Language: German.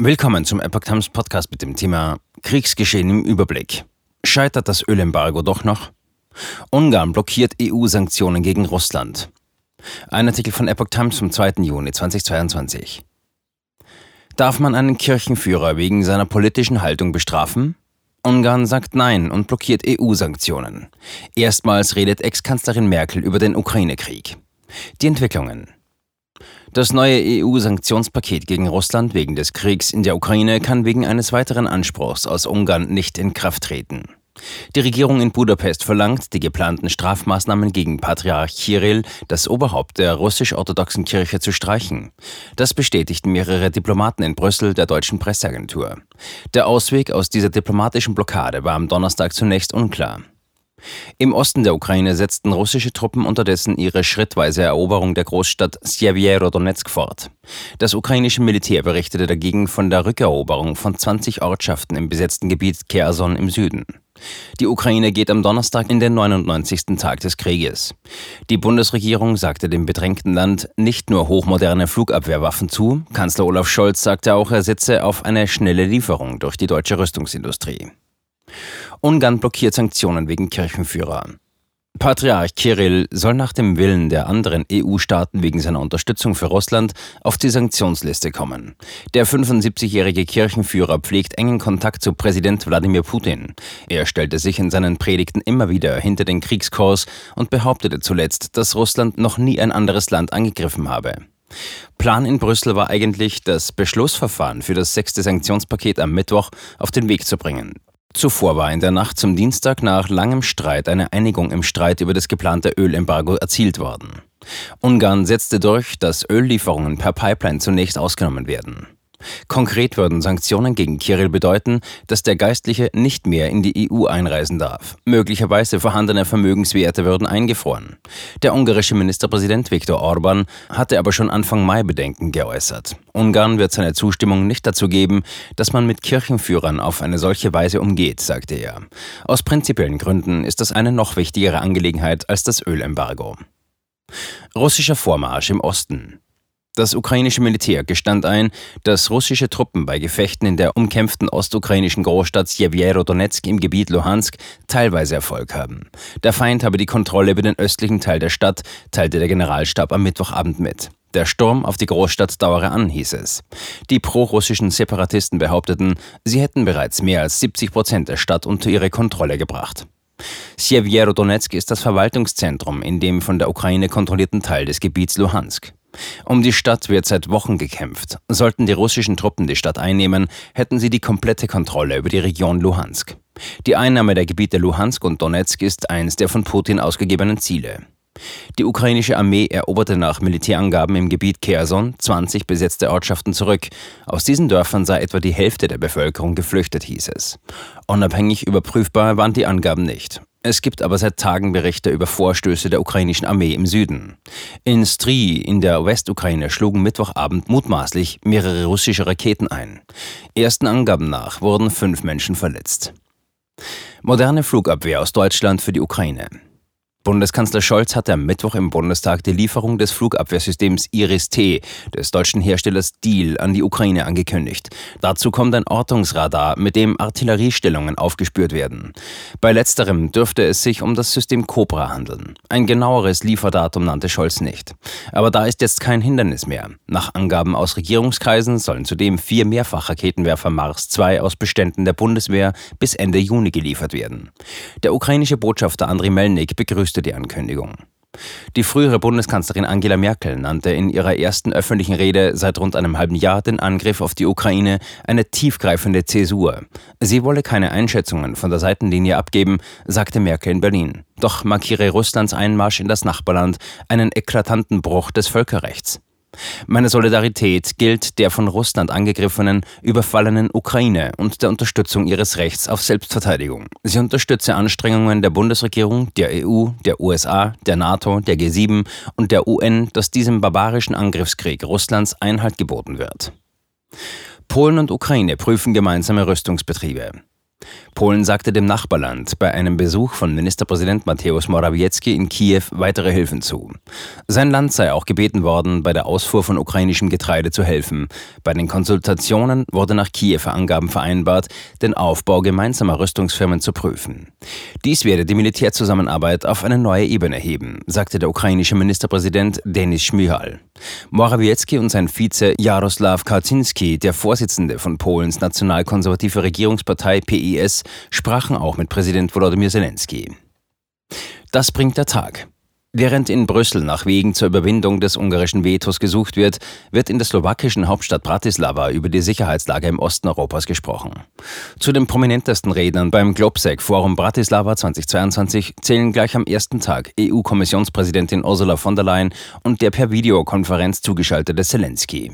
Willkommen zum Epoch Times Podcast mit dem Thema Kriegsgeschehen im Überblick. Scheitert das Ölembargo doch noch? Ungarn blockiert EU-Sanktionen gegen Russland. Ein Artikel von Epoch Times vom 2. Juni 2022. Darf man einen Kirchenführer wegen seiner politischen Haltung bestrafen? Ungarn sagt Nein und blockiert EU-Sanktionen. Erstmals redet Ex-Kanzlerin Merkel über den Ukraine-Krieg. Die Entwicklungen. Das neue EU-Sanktionspaket gegen Russland wegen des Kriegs in der Ukraine kann wegen eines weiteren Anspruchs aus Ungarn nicht in Kraft treten. Die Regierung in Budapest verlangt, die geplanten Strafmaßnahmen gegen Patriarch Kirill, das Oberhaupt der russisch-orthodoxen Kirche, zu streichen. Das bestätigten mehrere Diplomaten in Brüssel der deutschen Presseagentur. Der Ausweg aus dieser diplomatischen Blockade war am Donnerstag zunächst unklar. Im Osten der Ukraine setzten russische Truppen unterdessen ihre schrittweise Eroberung der Großstadt Sjewjerodonetsk fort. Das ukrainische Militär berichtete dagegen von der Rückeroberung von 20 Ortschaften im besetzten Gebiet Kherson im Süden. Die Ukraine geht am Donnerstag in den 99. Tag des Krieges. Die Bundesregierung sagte dem bedrängten Land nicht nur hochmoderne Flugabwehrwaffen zu, Kanzler Olaf Scholz sagte auch, er setze auf eine schnelle Lieferung durch die deutsche Rüstungsindustrie. Ungarn blockiert Sanktionen wegen Kirchenführer. Patriarch Kirill soll nach dem Willen der anderen EU-Staaten wegen seiner Unterstützung für Russland auf die Sanktionsliste kommen. Der 75-jährige Kirchenführer pflegt engen Kontakt zu Präsident Wladimir Putin. Er stellte sich in seinen Predigten immer wieder hinter den Kriegskurs und behauptete zuletzt, dass Russland noch nie ein anderes Land angegriffen habe. Plan in Brüssel war eigentlich, das Beschlussverfahren für das sechste Sanktionspaket am Mittwoch auf den Weg zu bringen. Zuvor war in der Nacht zum Dienstag nach langem Streit eine Einigung im Streit über das geplante Ölembargo erzielt worden. Ungarn setzte durch, dass Öllieferungen per Pipeline zunächst ausgenommen werden. Konkret würden Sanktionen gegen Kirill bedeuten, dass der Geistliche nicht mehr in die EU einreisen darf. Möglicherweise vorhandene Vermögenswerte würden eingefroren. Der ungarische Ministerpräsident Viktor Orban hatte aber schon Anfang Mai Bedenken geäußert. Ungarn wird seine Zustimmung nicht dazu geben, dass man mit Kirchenführern auf eine solche Weise umgeht, sagte er. Aus prinzipiellen Gründen ist das eine noch wichtigere Angelegenheit als das Ölembargo. Russischer Vormarsch im Osten. Das ukrainische Militär gestand ein, dass russische Truppen bei Gefechten in der umkämpften ostukrainischen Großstadt Sjewjerodonetsk im Gebiet Luhansk teilweise Erfolg haben. Der Feind habe die Kontrolle über den östlichen Teil der Stadt, teilte der Generalstab am Mittwochabend mit. Der Sturm auf die Großstadt dauere an, hieß es. Die prorussischen Separatisten behaupteten, sie hätten bereits mehr als 70 Prozent der Stadt unter ihre Kontrolle gebracht. Sjewjerodonetsk ist das Verwaltungszentrum in dem von der Ukraine kontrollierten Teil des Gebiets Luhansk. Um die Stadt wird seit Wochen gekämpft. Sollten die russischen Truppen die Stadt einnehmen, hätten sie die komplette Kontrolle über die Region Luhansk. Die Einnahme der Gebiete Luhansk und Donetsk ist eines der von Putin ausgegebenen Ziele. Die ukrainische Armee eroberte nach Militärangaben im Gebiet Kherson 20 besetzte Ortschaften zurück. Aus diesen Dörfern sei etwa die Hälfte der Bevölkerung geflüchtet, hieß es. Unabhängig überprüfbar waren die Angaben nicht. Es gibt aber seit Tagen Berichte über Vorstöße der ukrainischen Armee im Süden. In Stry in der Westukraine schlugen Mittwochabend mutmaßlich mehrere russische Raketen ein. Ersten Angaben nach wurden fünf Menschen verletzt. Moderne Flugabwehr aus Deutschland für die Ukraine. Bundeskanzler Scholz hatte am Mittwoch im Bundestag die Lieferung des Flugabwehrsystems Iris-T des deutschen Herstellers Diehl an die Ukraine angekündigt. Dazu kommt ein Ortungsradar, mit dem Artilleriestellungen aufgespürt werden. Bei letzterem dürfte es sich um das System Cobra handeln. Ein genaueres Lieferdatum nannte Scholz nicht. Aber da ist jetzt kein Hindernis mehr. Nach Angaben aus Regierungskreisen sollen zudem vier Mehrfachraketenwerfer Mars 2 aus Beständen der Bundeswehr bis Ende Juni geliefert werden. Der ukrainische Botschafter Andriy Melnik begrüßte begrüßte die Ankündigung. Die frühere Bundeskanzlerin Angela Merkel nannte in ihrer ersten öffentlichen Rede seit rund einem halben Jahr den Angriff auf die Ukraine eine tiefgreifende Zäsur. Sie wolle keine Einschätzungen von der Seitenlinie abgeben, sagte Merkel in Berlin. Doch markiere Russlands Einmarsch in das Nachbarland einen eklatanten Bruch des Völkerrechts. Meine Solidarität gilt der von Russland angegriffenen, überfallenen Ukraine und der Unterstützung ihres Rechts auf Selbstverteidigung. Sie unterstütze Anstrengungen der Bundesregierung, der EU, der USA, der NATO, der G7 und der UN, dass diesem barbarischen Angriffskrieg Russlands Einhalt geboten wird. Polen und Ukraine prüfen gemeinsame Rüstungsbetriebe. Polen sagte dem Nachbarland bei einem Besuch von Ministerpräsident Mateusz Morawiecki in Kiew weitere Hilfen zu. Sein Land sei auch gebeten worden, bei der Ausfuhr von ukrainischem Getreide zu helfen. Bei den Konsultationen wurde nach Kiewer Angaben vereinbart, den Aufbau gemeinsamer Rüstungsfirmen zu prüfen. Dies werde die Militärzusammenarbeit auf eine neue Ebene heben, sagte der ukrainische Ministerpräsident Denis Schmyhal. Morawiecki und sein Vize Jaroslaw Kaczynski, der Vorsitzende von Polens nationalkonservative Regierungspartei PIS, sprachen auch mit Präsident Volodymyr Zelensky. Das bringt der Tag. Während in Brüssel nach Wegen zur Überwindung des ungarischen Vetos gesucht wird, wird in der slowakischen Hauptstadt Bratislava über die Sicherheitslage im Osten Europas gesprochen. Zu den prominentesten Rednern beim Globsec Forum Bratislava 2022 zählen gleich am ersten Tag EU-Kommissionspräsidentin Ursula von der Leyen und der per Videokonferenz zugeschaltete Zelensky.